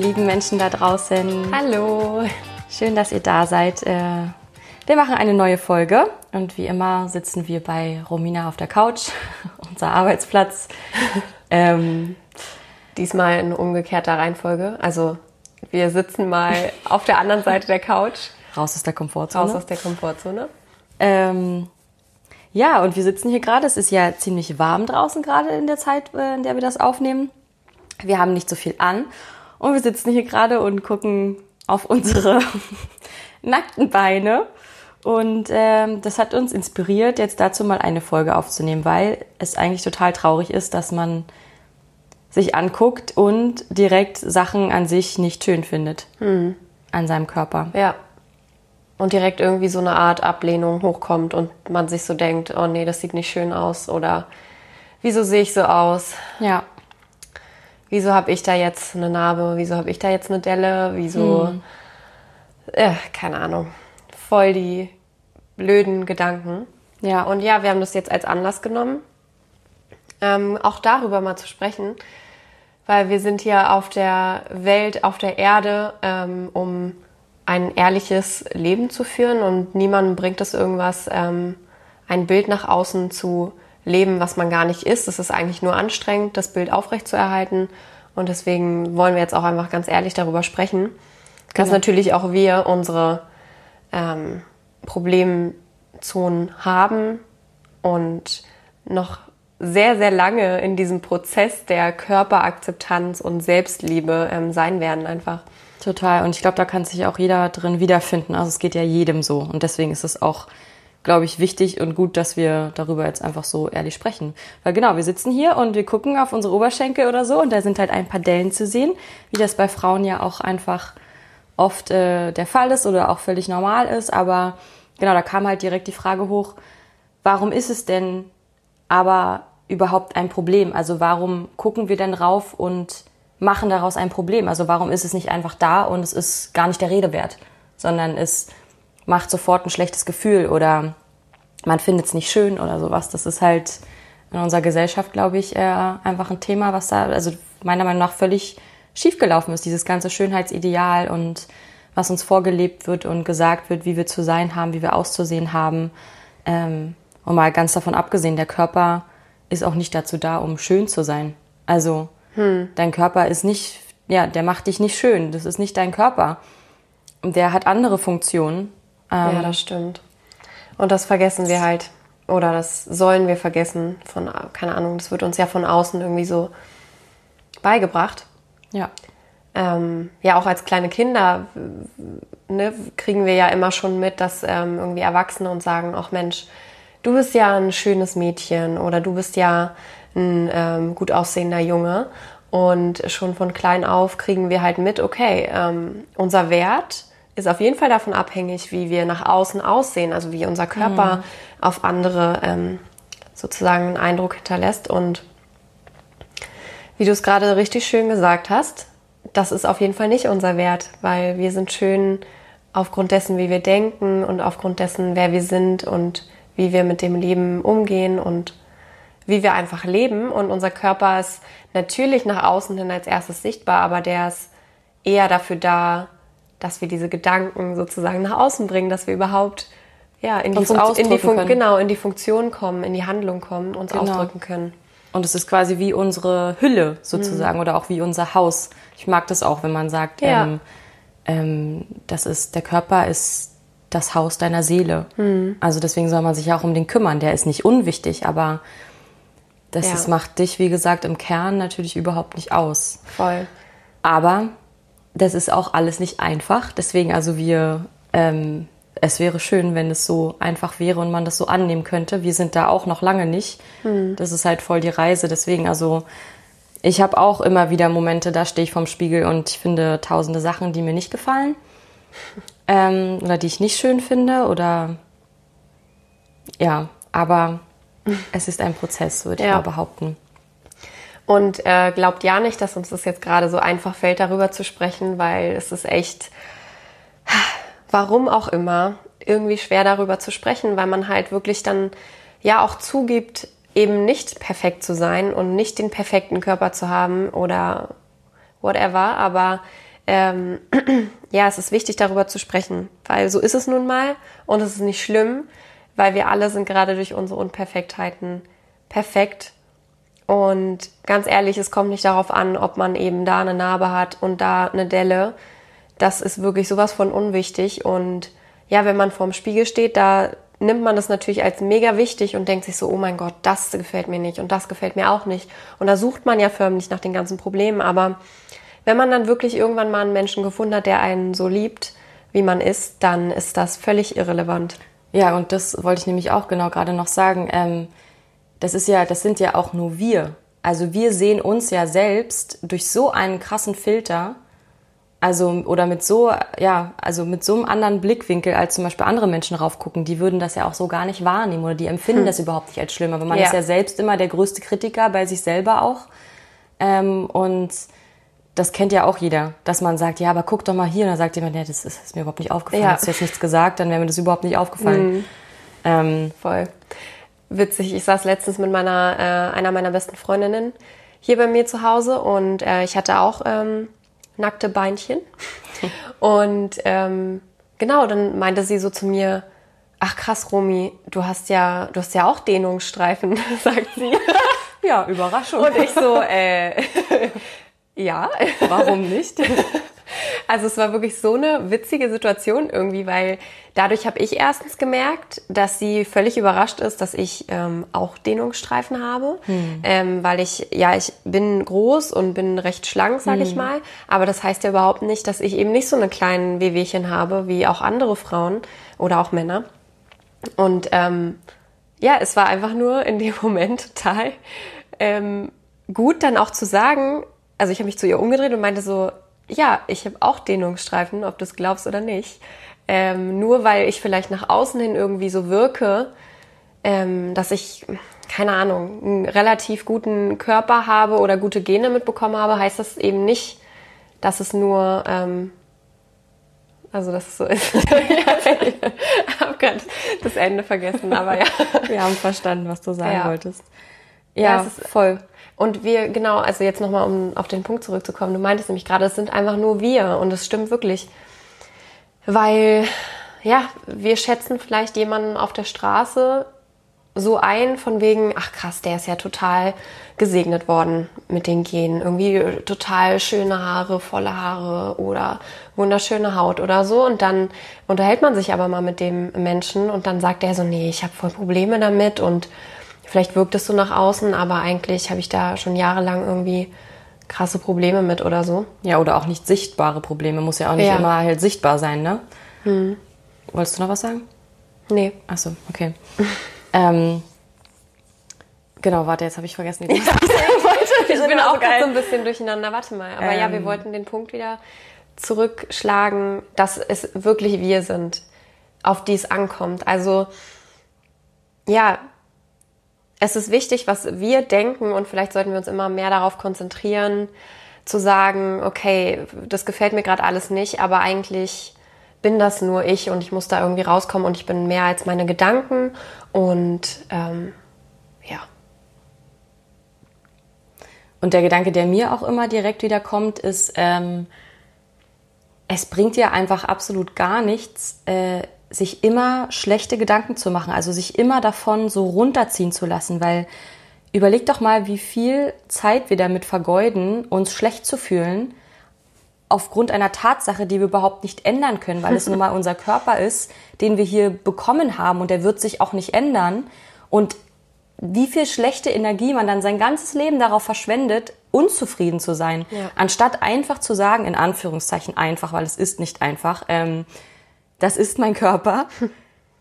Lieben Menschen da draußen. Hallo. Schön, dass ihr da seid. Äh, wir machen eine neue Folge und wie immer sitzen wir bei Romina auf der Couch, unser Arbeitsplatz. ähm, Diesmal in umgekehrter Reihenfolge. Also wir sitzen mal auf der anderen Seite der Couch. Raus aus der Komfortzone. Raus aus der Komfortzone. Ähm, ja, und wir sitzen hier gerade. Es ist ja ziemlich warm draußen gerade in der Zeit, äh, in der wir das aufnehmen. Wir haben nicht so viel an und wir sitzen hier gerade und gucken auf unsere nackten Beine. Und ähm, das hat uns inspiriert, jetzt dazu mal eine Folge aufzunehmen, weil es eigentlich total traurig ist, dass man sich anguckt und direkt Sachen an sich nicht schön findet. Hm. An seinem Körper. Ja. Und direkt irgendwie so eine Art Ablehnung hochkommt und man sich so denkt, oh nee, das sieht nicht schön aus oder wieso sehe ich so aus? Ja wieso habe ich da jetzt eine Narbe, wieso habe ich da jetzt eine Delle, wieso, hm. äh, keine Ahnung, voll die blöden Gedanken. Ja. Und ja, wir haben das jetzt als Anlass genommen, ähm, auch darüber mal zu sprechen, weil wir sind hier auf der Welt, auf der Erde, ähm, um ein ehrliches Leben zu führen und niemandem bringt es irgendwas, ähm, ein Bild nach außen zu leben, was man gar nicht ist. Es ist eigentlich nur anstrengend, das Bild aufrechtzuerhalten. Und deswegen wollen wir jetzt auch einfach ganz ehrlich darüber sprechen, genau. dass natürlich auch wir unsere ähm, Problemzonen haben und noch sehr, sehr lange in diesem Prozess der Körperakzeptanz und Selbstliebe ähm, sein werden einfach. Total. Und ich glaube, da kann sich auch jeder drin wiederfinden. Also es geht ja jedem so. Und deswegen ist es auch glaube ich, wichtig und gut, dass wir darüber jetzt einfach so ehrlich sprechen. Weil genau, wir sitzen hier und wir gucken auf unsere Oberschenkel oder so und da sind halt ein paar Dellen zu sehen, wie das bei Frauen ja auch einfach oft äh, der Fall ist oder auch völlig normal ist. Aber genau, da kam halt direkt die Frage hoch, warum ist es denn aber überhaupt ein Problem? Also warum gucken wir denn rauf und machen daraus ein Problem? Also warum ist es nicht einfach da und es ist gar nicht der Rede wert, sondern es macht sofort ein schlechtes Gefühl oder man findet es nicht schön oder sowas. Das ist halt in unserer Gesellschaft, glaube ich, äh, einfach ein Thema, was da, also meiner Meinung nach völlig schiefgelaufen ist, dieses ganze Schönheitsideal und was uns vorgelebt wird und gesagt wird, wie wir zu sein haben, wie wir auszusehen haben. Ähm, und mal ganz davon abgesehen, der Körper ist auch nicht dazu da, um schön zu sein. Also hm. dein Körper ist nicht, ja, der macht dich nicht schön. Das ist nicht dein Körper. Der hat andere Funktionen ähm, ja, das stimmt. Und das vergessen wir halt. Oder das sollen wir vergessen. Von, keine Ahnung, das wird uns ja von außen irgendwie so beigebracht. Ja. Ähm, ja, auch als kleine Kinder ne, kriegen wir ja immer schon mit, dass ähm, irgendwie Erwachsene uns sagen, ach Mensch, du bist ja ein schönes Mädchen oder du bist ja ein ähm, gut aussehender Junge. Und schon von klein auf kriegen wir halt mit, okay, ähm, unser Wert ist auf jeden Fall davon abhängig, wie wir nach außen aussehen, also wie unser Körper mhm. auf andere ähm, sozusagen einen Eindruck hinterlässt. Und wie du es gerade richtig schön gesagt hast, das ist auf jeden Fall nicht unser Wert, weil wir sind schön aufgrund dessen, wie wir denken und aufgrund dessen, wer wir sind und wie wir mit dem Leben umgehen und wie wir einfach leben. Und unser Körper ist natürlich nach außen hin als erstes sichtbar, aber der ist eher dafür da, dass wir diese Gedanken sozusagen nach außen bringen, dass wir überhaupt ja, in, die, in die genau in die Funktion kommen, in die Handlung kommen, uns genau. ausdrücken können. Und es ist quasi wie unsere Hülle sozusagen mhm. oder auch wie unser Haus. Ich mag das auch, wenn man sagt, ja. ähm, ähm, das ist der Körper ist das Haus deiner Seele. Mhm. Also deswegen soll man sich auch um den kümmern. Der ist nicht unwichtig, aber das ja. ist, macht dich, wie gesagt, im Kern natürlich überhaupt nicht aus. Voll. Aber das ist auch alles nicht einfach. Deswegen, also wir, ähm, es wäre schön, wenn es so einfach wäre und man das so annehmen könnte. Wir sind da auch noch lange nicht. Mhm. Das ist halt voll die Reise. Deswegen, also ich habe auch immer wieder Momente, da stehe ich vorm Spiegel und ich finde tausende Sachen, die mir nicht gefallen ähm, oder die ich nicht schön finde oder ja, aber es ist ein Prozess, würde ich ja. mal behaupten. Und äh, glaubt ja nicht, dass uns das jetzt gerade so einfach fällt, darüber zu sprechen, weil es ist echt, warum auch immer, irgendwie schwer darüber zu sprechen, weil man halt wirklich dann ja auch zugibt, eben nicht perfekt zu sein und nicht den perfekten Körper zu haben oder whatever. Aber ähm, ja, es ist wichtig, darüber zu sprechen, weil so ist es nun mal und es ist nicht schlimm, weil wir alle sind gerade durch unsere Unperfektheiten perfekt. Und ganz ehrlich, es kommt nicht darauf an, ob man eben da eine Narbe hat und da eine Delle. Das ist wirklich sowas von unwichtig. Und ja, wenn man vorm Spiegel steht, da nimmt man das natürlich als mega wichtig und denkt sich so, oh mein Gott, das gefällt mir nicht und das gefällt mir auch nicht. Und da sucht man ja förmlich nach den ganzen Problemen. Aber wenn man dann wirklich irgendwann mal einen Menschen gefunden hat, der einen so liebt, wie man ist, dann ist das völlig irrelevant. Ja, und das wollte ich nämlich auch genau gerade noch sagen. Ähm, das ist ja, das sind ja auch nur wir. Also wir sehen uns ja selbst durch so einen krassen Filter, also oder mit so, ja, also mit so einem anderen Blickwinkel, als zum Beispiel andere Menschen raufgucken, die würden das ja auch so gar nicht wahrnehmen oder die empfinden hm. das überhaupt nicht als schlimm. Aber man ja. ist ja selbst immer der größte Kritiker bei sich selber auch. Ähm, und das kennt ja auch jeder, dass man sagt, ja, aber guck doch mal hier. Und dann sagt jemand, ja, das ist, ist mir überhaupt nicht aufgefallen. Ja. Hast du jetzt nichts gesagt, dann wäre mir das überhaupt nicht aufgefallen. Mhm. Ähm, Voll. Witzig, ich saß letztens mit meiner, äh, einer meiner besten Freundinnen hier bei mir zu Hause und äh, ich hatte auch ähm, nackte Beinchen. und ähm, genau, dann meinte sie so zu mir, ach krass, Romi, du hast ja, du hast ja auch Dehnungsstreifen, sagt sie. ja, Überraschung. Und ich so, äh, ja. Warum nicht? Also es war wirklich so eine witzige Situation irgendwie, weil dadurch habe ich erstens gemerkt, dass sie völlig überrascht ist, dass ich ähm, auch Dehnungsstreifen habe, hm. ähm, weil ich ja ich bin groß und bin recht schlank, sage hm. ich mal, aber das heißt ja überhaupt nicht, dass ich eben nicht so eine kleinen Wehwehchen habe wie auch andere Frauen oder auch Männer. Und ähm, ja, es war einfach nur in dem Moment total ähm, gut, dann auch zu sagen, also ich habe mich zu ihr umgedreht und meinte so, ja, ich habe auch Dehnungsstreifen, ob du es glaubst oder nicht. Ähm, nur weil ich vielleicht nach außen hin irgendwie so wirke, ähm, dass ich, keine Ahnung, einen relativ guten Körper habe oder gute Gene mitbekommen habe, heißt das eben nicht, dass es nur, ähm, also dass es so ist. ich habe gerade das Ende vergessen, aber ja. Wir haben verstanden, was du sagen ja. wolltest. Ja, ja es ist voll. Und wir, genau, also jetzt nochmal, um auf den Punkt zurückzukommen, du meintest nämlich gerade, es sind einfach nur wir und es stimmt wirklich. Weil, ja, wir schätzen vielleicht jemanden auf der Straße so ein, von wegen, ach krass, der ist ja total gesegnet worden mit den Genen. Irgendwie total schöne Haare, volle Haare oder wunderschöne Haut oder so. Und dann unterhält man sich aber mal mit dem Menschen und dann sagt er so, nee, ich habe voll Probleme damit und vielleicht wirkt es so nach außen, aber eigentlich habe ich da schon jahrelang irgendwie krasse Probleme mit oder so. Ja, oder auch nicht sichtbare Probleme. Muss ja auch nicht ja. immer halt sichtbar sein, ne? Hm. Wolltest du noch was sagen? Nee. Achso, okay. ähm, genau, warte, jetzt habe ich vergessen, wie ich sagen wollte. Ich bin auch so ein bisschen durcheinander. Warte mal. Aber ähm. ja, wir ähm. wollten den Punkt wieder zurückschlagen, dass es wirklich wir sind, auf die es ankommt. Also, ja, es ist wichtig, was wir denken und vielleicht sollten wir uns immer mehr darauf konzentrieren, zu sagen, okay, das gefällt mir gerade alles nicht, aber eigentlich bin das nur ich und ich muss da irgendwie rauskommen und ich bin mehr als meine Gedanken und ähm, ja. Und der Gedanke, der mir auch immer direkt wieder kommt, ist, ähm, es bringt ja einfach absolut gar nichts, äh, sich immer schlechte Gedanken zu machen, also sich immer davon so runterziehen zu lassen, weil überleg doch mal, wie viel Zeit wir damit vergeuden, uns schlecht zu fühlen, aufgrund einer Tatsache, die wir überhaupt nicht ändern können, weil es nun mal unser Körper ist, den wir hier bekommen haben und der wird sich auch nicht ändern. Und wie viel schlechte Energie man dann sein ganzes Leben darauf verschwendet, unzufrieden zu sein, ja. anstatt einfach zu sagen, in Anführungszeichen einfach, weil es ist nicht einfach, ähm, das ist mein Körper,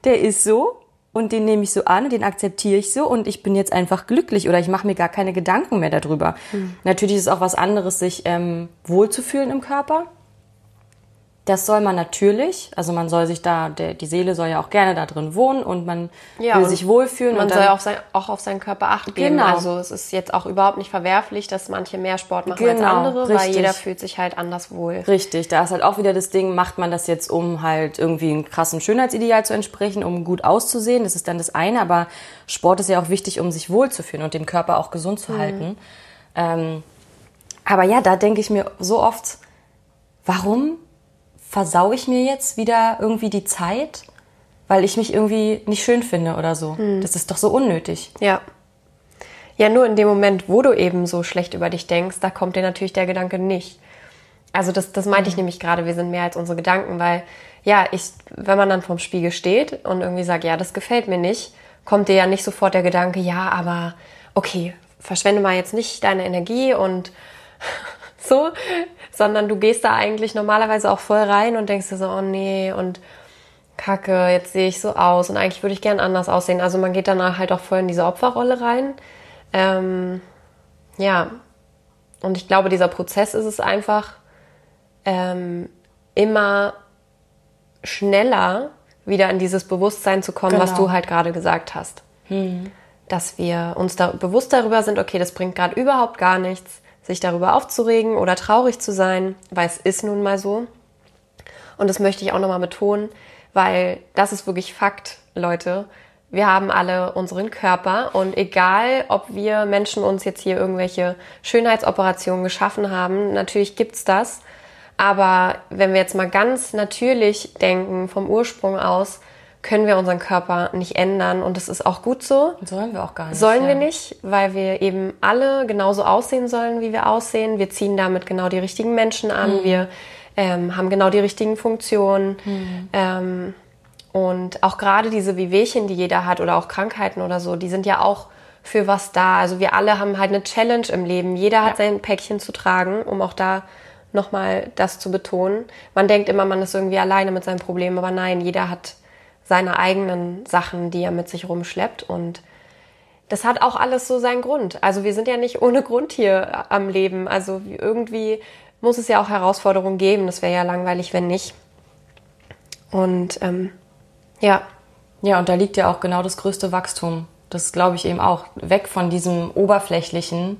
der ist so und den nehme ich so an, den akzeptiere ich so und ich bin jetzt einfach glücklich oder ich mache mir gar keine Gedanken mehr darüber. Mhm. Natürlich ist es auch was anderes, sich ähm, wohlzufühlen im Körper. Das soll man natürlich, also man soll sich da, der, die Seele soll ja auch gerne da drin wohnen und man ja, will und sich wohlfühlen. Man soll auch, sein, auch auf seinen Körper acht geben. Genau. Also es ist jetzt auch überhaupt nicht verwerflich, dass manche mehr Sport machen genau, als andere, richtig. weil jeder fühlt sich halt anders wohl. Richtig, da ist halt auch wieder das Ding, macht man das jetzt, um halt irgendwie einem krassen Schönheitsideal zu entsprechen, um gut auszusehen, das ist dann das eine, aber Sport ist ja auch wichtig, um sich wohlzufühlen und den Körper auch gesund zu mhm. halten. Ähm, Aber ja, da denke ich mir so oft, warum versau ich mir jetzt wieder irgendwie die Zeit, weil ich mich irgendwie nicht schön finde oder so. Hm. Das ist doch so unnötig. Ja. Ja, nur in dem Moment, wo du eben so schlecht über dich denkst, da kommt dir natürlich der Gedanke nicht. Also das, das meinte ich hm. nämlich gerade, wir sind mehr als unsere Gedanken, weil ja, ich, wenn man dann vorm Spiegel steht und irgendwie sagt, ja, das gefällt mir nicht, kommt dir ja nicht sofort der Gedanke, ja, aber okay, verschwende mal jetzt nicht deine Energie und so, sondern du gehst da eigentlich normalerweise auch voll rein und denkst dir so, oh nee, und Kacke, jetzt sehe ich so aus und eigentlich würde ich gern anders aussehen. Also man geht danach halt auch voll in diese Opferrolle rein. Ähm, ja, und ich glaube, dieser Prozess ist es einfach ähm, immer schneller wieder in dieses Bewusstsein zu kommen, genau. was du halt gerade gesagt hast. Mhm. Dass wir uns da bewusst darüber sind, okay, das bringt gerade überhaupt gar nichts, sich darüber aufzuregen oder traurig zu sein, weil es ist nun mal so. Und das möchte ich auch nochmal betonen, weil das ist wirklich Fakt, Leute. Wir haben alle unseren Körper und egal, ob wir Menschen uns jetzt hier irgendwelche Schönheitsoperationen geschaffen haben, natürlich gibt's das. Aber wenn wir jetzt mal ganz natürlich denken, vom Ursprung aus, können wir unseren Körper nicht ändern und das ist auch gut so. Sollen wir auch gar nicht. Sollen ja. wir nicht, weil wir eben alle genauso aussehen sollen, wie wir aussehen. Wir ziehen damit genau die richtigen Menschen an. Mhm. Wir ähm, haben genau die richtigen Funktionen. Mhm. Ähm, und auch gerade diese Wehwehchen, die jeder hat oder auch Krankheiten oder so, die sind ja auch für was da. Also wir alle haben halt eine Challenge im Leben. Jeder hat ja. sein Päckchen zu tragen, um auch da nochmal das zu betonen. Man denkt immer, man ist irgendwie alleine mit seinem Problem, aber nein, jeder hat seine eigenen Sachen, die er mit sich rumschleppt und das hat auch alles so seinen Grund. Also wir sind ja nicht ohne Grund hier am Leben. Also irgendwie muss es ja auch Herausforderungen geben. Das wäre ja langweilig, wenn nicht. Und ähm, ja. Ja, und da liegt ja auch genau das größte Wachstum. Das glaube ich eben auch. Weg von diesem Oberflächlichen,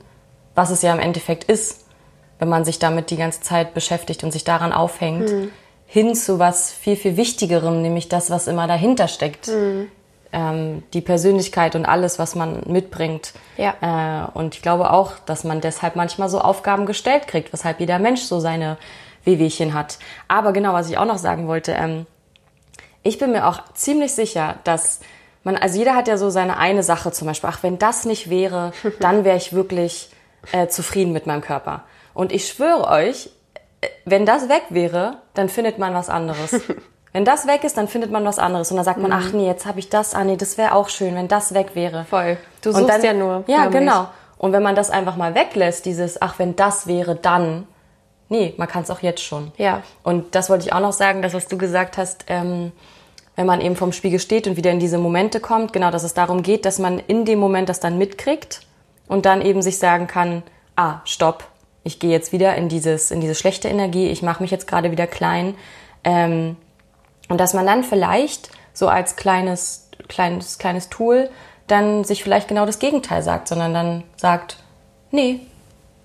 was es ja im Endeffekt ist wenn man sich damit die ganze Zeit beschäftigt und sich daran aufhängt, mhm. Hin zu was viel, viel Wichtigerem, nämlich das, was immer dahinter steckt. Mhm. Ähm, die Persönlichkeit und alles, was man mitbringt. Ja. Äh, und ich glaube auch, dass man deshalb manchmal so Aufgaben gestellt kriegt, weshalb jeder Mensch so seine Wehwehchen hat. Aber genau, was ich auch noch sagen wollte, ähm, ich bin mir auch ziemlich sicher, dass man, also jeder hat ja so seine eine Sache zum Beispiel, ach, wenn das nicht wäre, dann wäre ich wirklich äh, zufrieden mit meinem Körper. Und ich schwöre euch, wenn das weg wäre, dann findet man was anderes. wenn das weg ist, dann findet man was anderes. Und dann sagt man, mhm. ach nee, jetzt habe ich das, ah nee, das wäre auch schön, wenn das weg wäre. Voll. Du suchst dann, ja nur. Ja, genau. Und wenn man das einfach mal weglässt, dieses, ach, wenn das wäre, dann. Nee, man kann es auch jetzt schon. Ja. Und das wollte ich auch noch sagen, das, was du gesagt hast, ähm, wenn man eben vom Spiegel steht und wieder in diese Momente kommt, genau, dass es darum geht, dass man in dem Moment das dann mitkriegt und dann eben sich sagen kann, ah, stopp, ich gehe jetzt wieder in dieses, in diese schlechte Energie, ich mache mich jetzt gerade wieder klein. Ähm, und dass man dann vielleicht so als kleines, kleines, kleines Tool dann sich vielleicht genau das Gegenteil sagt, sondern dann sagt, nee,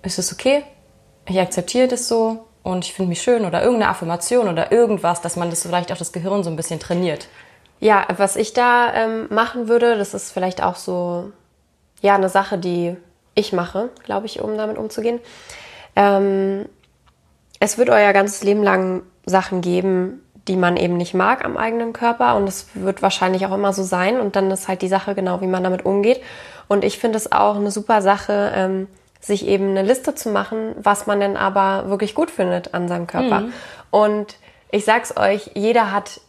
ist es okay, ich akzeptiere das so und ich finde mich schön oder irgendeine Affirmation oder irgendwas, dass man das vielleicht auch das Gehirn so ein bisschen trainiert. Ja, was ich da ähm, machen würde, das ist vielleicht auch so, ja, eine Sache, die ich mache, glaube ich, um damit umzugehen. Ähm, es wird euer ganzes Leben lang Sachen geben, die man eben nicht mag am eigenen Körper und es wird wahrscheinlich auch immer so sein und dann ist halt die Sache genau, wie man damit umgeht. Und ich finde es auch eine super Sache, ähm, sich eben eine Liste zu machen, was man denn aber wirklich gut findet an seinem Körper. Mhm. Und ich sag's euch, jeder hat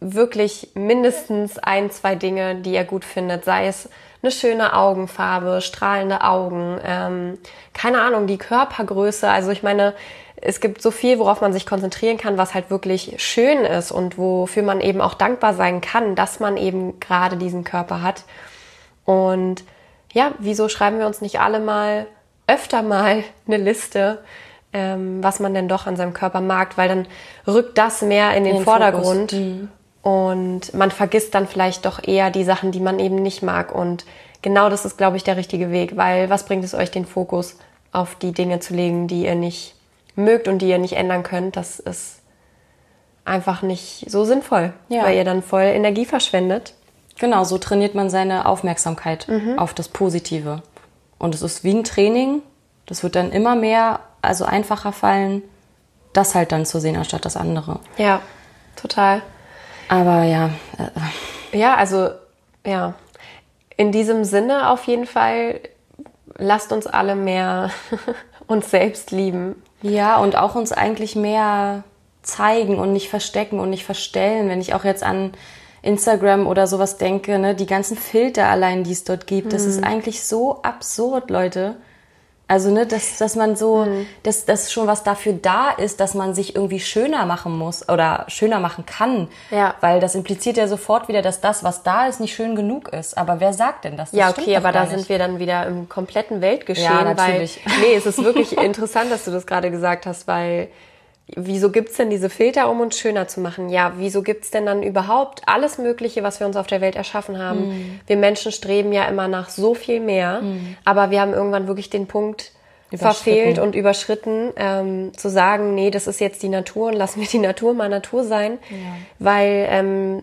wirklich mindestens ein, zwei Dinge, die er gut findet, sei es eine schöne Augenfarbe, strahlende Augen, ähm, keine Ahnung, die Körpergröße. Also ich meine, es gibt so viel, worauf man sich konzentrieren kann, was halt wirklich schön ist und wofür man eben auch dankbar sein kann, dass man eben gerade diesen Körper hat. Und ja, wieso schreiben wir uns nicht alle mal öfter mal eine Liste, ähm, was man denn doch an seinem Körper mag, weil dann rückt das mehr in den, in den Vordergrund. Mhm. Und man vergisst dann vielleicht doch eher die Sachen, die man eben nicht mag. Und genau das ist, glaube ich, der richtige Weg, weil was bringt es euch, den Fokus auf die Dinge zu legen, die ihr nicht mögt und die ihr nicht ändern könnt? Das ist einfach nicht so sinnvoll, ja. weil ihr dann voll Energie verschwendet. Genau, so trainiert man seine Aufmerksamkeit mhm. auf das Positive. Und es ist wie ein Training. Das wird dann immer mehr also einfacher fallen, das halt dann zu sehen, anstatt das andere. Ja, total. Aber ja. Äh, ja, also, ja. In diesem Sinne auf jeden Fall, lasst uns alle mehr uns selbst lieben. Ja, und auch uns eigentlich mehr zeigen und nicht verstecken und nicht verstellen. Wenn ich auch jetzt an Instagram oder sowas denke, ne, die ganzen Filter allein, die es dort gibt, mhm. das ist mhm. eigentlich so absurd, Leute. Also, ne, dass, dass man so, mhm. dass, dass schon was dafür da ist, dass man sich irgendwie schöner machen muss oder schöner machen kann. Ja. Weil das impliziert ja sofort wieder, dass das, was da ist, nicht schön genug ist. Aber wer sagt denn das? das ja, okay, aber da nicht. sind wir dann wieder im kompletten Weltgeschehen. Ja, natürlich. Weil, nee, es ist wirklich interessant, dass du das gerade gesagt hast, weil wieso gibt's denn diese Filter, um uns schöner zu machen? Ja, wieso gibt's denn dann überhaupt alles Mögliche, was wir uns auf der Welt erschaffen haben? Mhm. Wir Menschen streben ja immer nach so viel mehr, mhm. aber wir haben irgendwann wirklich den Punkt verfehlt und überschritten, ähm, zu sagen, nee, das ist jetzt die Natur und lassen wir die Natur mal Natur sein. Ja. Weil, ähm,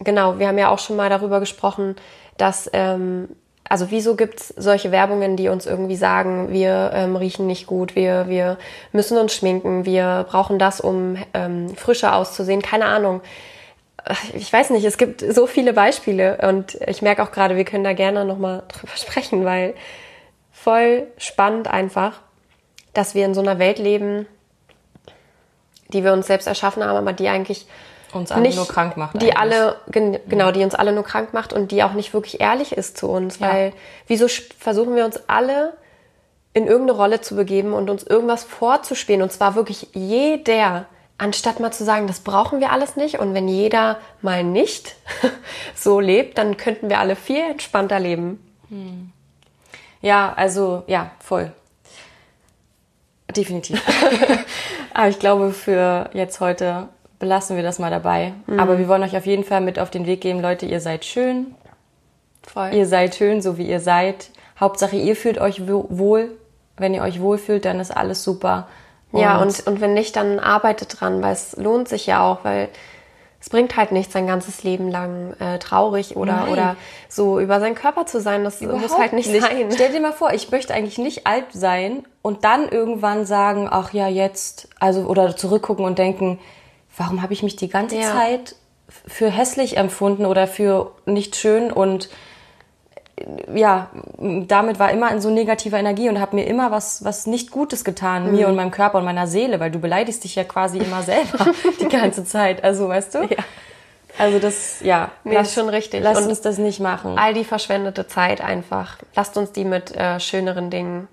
genau, wir haben ja auch schon mal darüber gesprochen, dass ähm, also wieso gibt's solche Werbungen, die uns irgendwie sagen, wir ähm, riechen nicht gut, wir, wir müssen uns schminken, wir brauchen das, um ähm, frischer auszusehen, keine Ahnung. Ich weiß nicht, es gibt so viele Beispiele und ich merke auch gerade, wir können da gerne nochmal drüber sprechen, weil voll spannend einfach, dass wir in so einer Welt leben, die wir uns selbst erschaffen haben, aber die eigentlich uns alle nicht, nur krank macht. Die alle, genau, die uns alle nur krank macht und die auch nicht wirklich ehrlich ist zu uns. Ja. Weil wieso versuchen wir uns alle in irgendeine Rolle zu begeben und uns irgendwas vorzuspielen und zwar wirklich jeder, anstatt mal zu sagen, das brauchen wir alles nicht und wenn jeder mal nicht so lebt, dann könnten wir alle viel entspannter leben. Hm. Ja, also ja, voll. Definitiv. Aber ich glaube, für jetzt heute belassen wir das mal dabei. Mhm. Aber wir wollen euch auf jeden Fall mit auf den Weg geben, Leute, ihr seid schön. Voll. Ihr seid schön, so wie ihr seid. Hauptsache, ihr fühlt euch wohl. Wenn ihr euch wohlfühlt, dann ist alles super. Und ja, und, und wenn nicht, dann arbeitet dran, weil es lohnt sich ja auch, weil es bringt halt nicht sein ganzes Leben lang äh, traurig oder, oder so über seinen Körper zu sein. Das Überhaupt muss halt nicht, nicht sein. Stell dir mal vor, ich möchte eigentlich nicht alt sein und dann irgendwann sagen, ach ja, jetzt, also oder zurückgucken und denken, warum habe ich mich die ganze ja. Zeit für hässlich empfunden oder für nicht schön und ja, damit war immer in so negativer Energie und habe mir immer was, was nicht Gutes getan, mhm. mir und meinem Körper und meiner Seele, weil du beleidigst dich ja quasi immer selber die ganze Zeit. Also, weißt du? Ja. Also das, ja, nee, lass, ist schon richtig. Lass und uns das nicht machen. All die verschwendete Zeit einfach. Lasst uns die mit äh, schöneren Dingen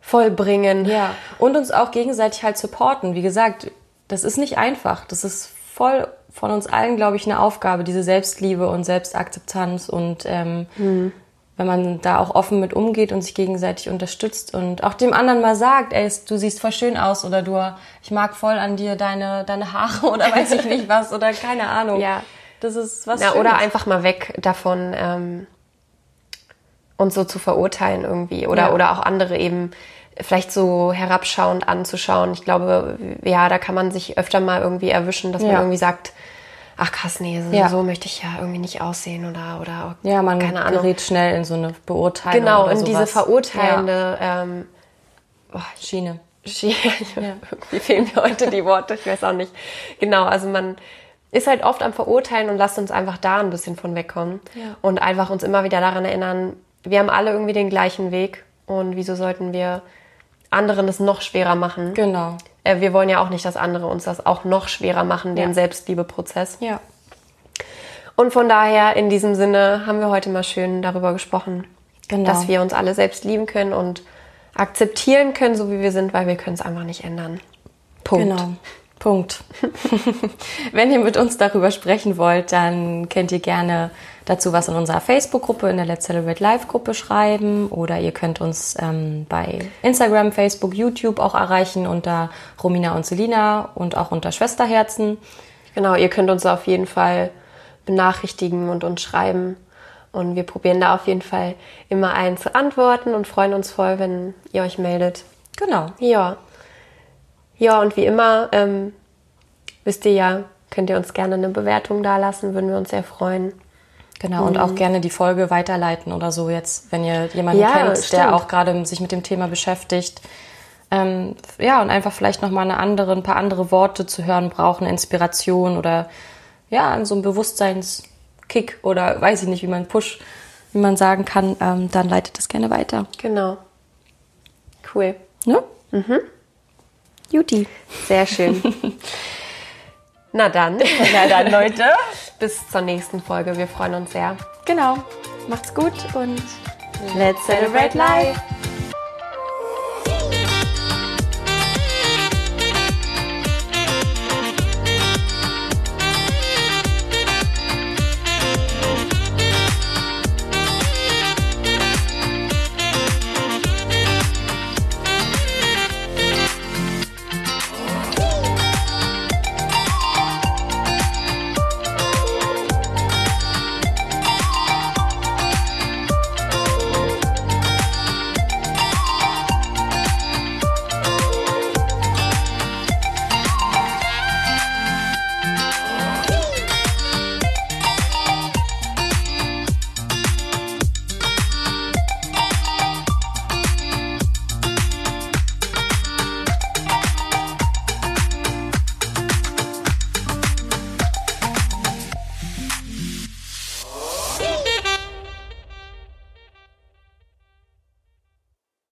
vollbringen. Ja, und uns auch gegenseitig halt supporten. Wie gesagt, das ist nicht einfach. Das ist voll von uns allen, glaube ich, eine Aufgabe, diese Selbstliebe und Selbstakzeptanz und ähm, mhm. wenn man da auch offen mit umgeht und sich gegenseitig unterstützt und auch dem anderen mal sagt, ey, du siehst voll schön aus oder du, ich mag voll an dir deine, deine Haare oder weiß ich nicht was oder keine Ahnung. Ja. Das ist was. Ja, oder einfach mal weg davon, ähm, uns so zu verurteilen irgendwie oder, ja. oder auch andere eben vielleicht so herabschauend anzuschauen. Ich glaube, ja, da kann man sich öfter mal irgendwie erwischen, dass ja. man irgendwie sagt, ach krass, nee, so, ja. so, möchte ich ja irgendwie nicht aussehen oder oder ja, man keine Ahnung. gerät schnell in so eine Beurteilung. Genau, in sowas. diese verurteilende ja. ähm, oh, Schiene. Schiene. Irgendwie fehlen mir heute die Worte, ich weiß auch nicht. Genau, also man ist halt oft am Verurteilen und lasst uns einfach da ein bisschen von wegkommen und einfach uns immer wieder daran erinnern, wir haben alle irgendwie den gleichen Weg und wieso sollten wir anderen es noch schwerer machen. Genau. Äh, wir wollen ja auch nicht, dass andere uns das auch noch schwerer machen, den ja. Selbstliebeprozess. Ja. Und von daher, in diesem Sinne, haben wir heute mal schön darüber gesprochen, genau. dass wir uns alle selbst lieben können und akzeptieren können, so wie wir sind, weil wir können es einfach nicht ändern. Punkt. Genau. Punkt. Wenn ihr mit uns darüber sprechen wollt, dann könnt ihr gerne dazu was in unserer Facebook-Gruppe, in der Let's Celebrate Live-Gruppe schreiben oder ihr könnt uns ähm, bei Instagram, Facebook, YouTube auch erreichen unter Romina und Selina und auch unter Schwesterherzen. Genau, ihr könnt uns auf jeden Fall benachrichtigen und uns schreiben. Und wir probieren da auf jeden Fall immer allen zu antworten und freuen uns voll, wenn ihr euch meldet. Genau. Ja. Ja, und wie immer, ähm, wisst ihr ja, könnt ihr uns gerne eine Bewertung dalassen, würden wir uns sehr freuen. Genau, mhm. und auch mhm. gerne die Folge weiterleiten oder so jetzt, wenn ihr jemanden ja, kennt, stimmt. der auch gerade sich mit dem Thema beschäftigt. ähm, ja, und einfach vielleicht nochmal eine andere, ein paar andere Worte zu hören brauchen, Inspiration oder ja, so ein Bewusstseinskick oder weiß ich nicht, wie man Push, wie man sagen kann, ähm, dann leitet das gerne weiter. Genau. Cool. Ne? Mhm. Juti. Sehr schön. Na dann. Na dann, Leute. Bis zur nächsten Folge. Wir freuen uns sehr. Genau. Macht's gut und let's celebrate life.